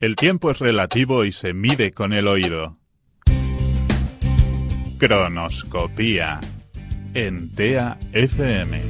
El tiempo es relativo y se mide con el oído. Cronoscopía en TEA FM.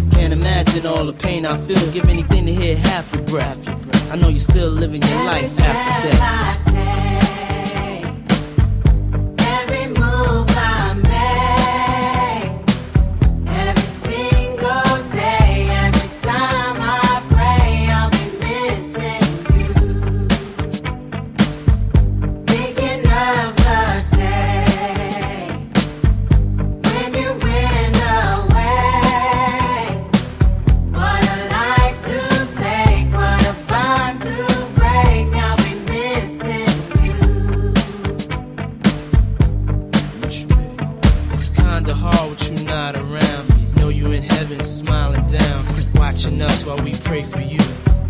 Can't imagine all the pain I feel. Give anything to hear half your breath. I know you're still living your life after death. Hard with you not around. Know you in heaven smiling down, watching us while we pray for you.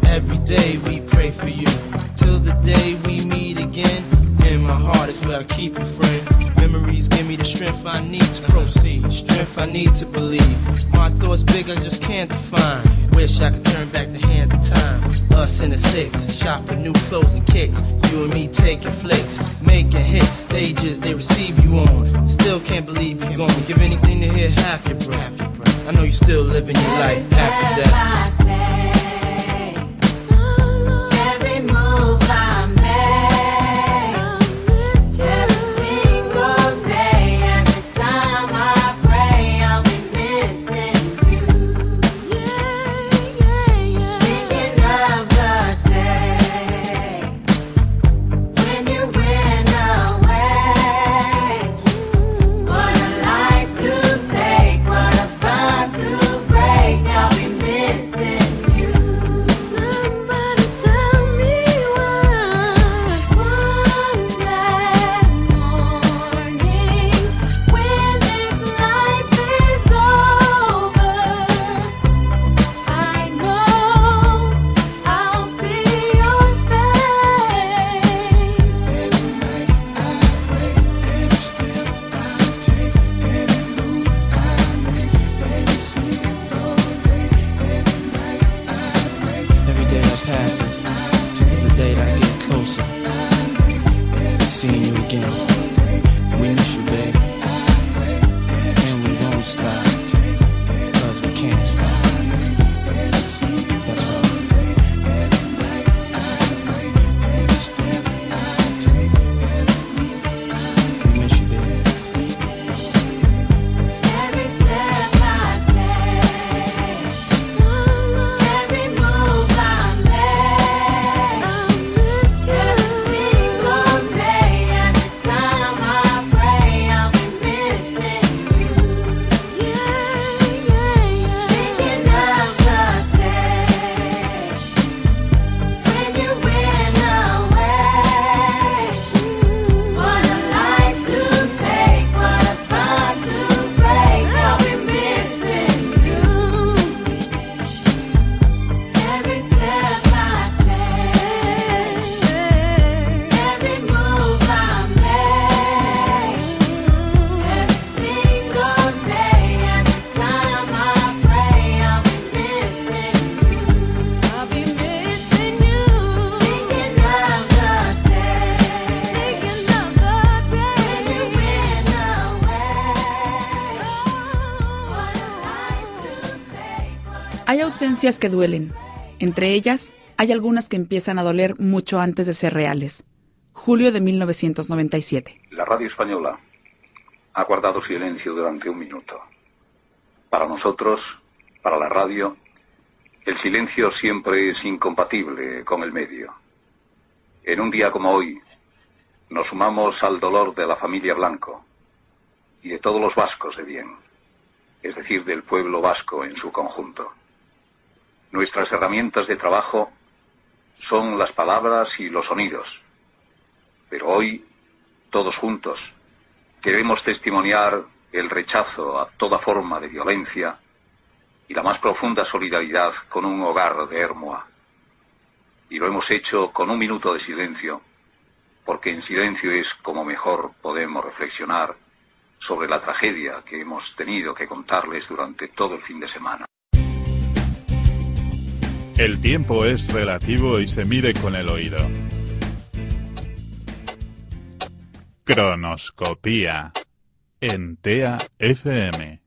Every day we pray for you. Till the day we meet again. In my heart is where I keep you, friend. Memories give me the strength I need to proceed. Strength I need to believe. My thoughts big, I just can't define. Wish I could Us in the six, new clothes and kicks. You and me taking flicks, making hits, stages they receive you on. Still can't believe gone. Give anything to hear half your breath. I know you're still living your life after death. Again. Hay ausencias que duelen. Entre ellas, hay algunas que empiezan a doler mucho antes de ser reales. Julio de 1997. La radio española ha guardado silencio durante un minuto. Para nosotros, Para la radio, el silencio siempre es incompatible con el medio. En un día como hoy, nos sumamos al dolor de la familia Blanco y de todos los vascos de bien, es decir, del pueblo vasco en su conjunto. Nuestras herramientas de trabajo son las palabras y los sonidos, pero hoy, todos juntos, queremos testimoniar el rechazo a toda forma de violencia y la más profunda solidaridad con un hogar de Hermoa. Y lo hemos hecho con un minuto de silencio, porque en silencio es como mejor podemos reflexionar sobre la tragedia que hemos tenido que contarles durante todo el fin de semana. El tiempo es relativo y se mide con el oído. Cronoscopía en TEA FM.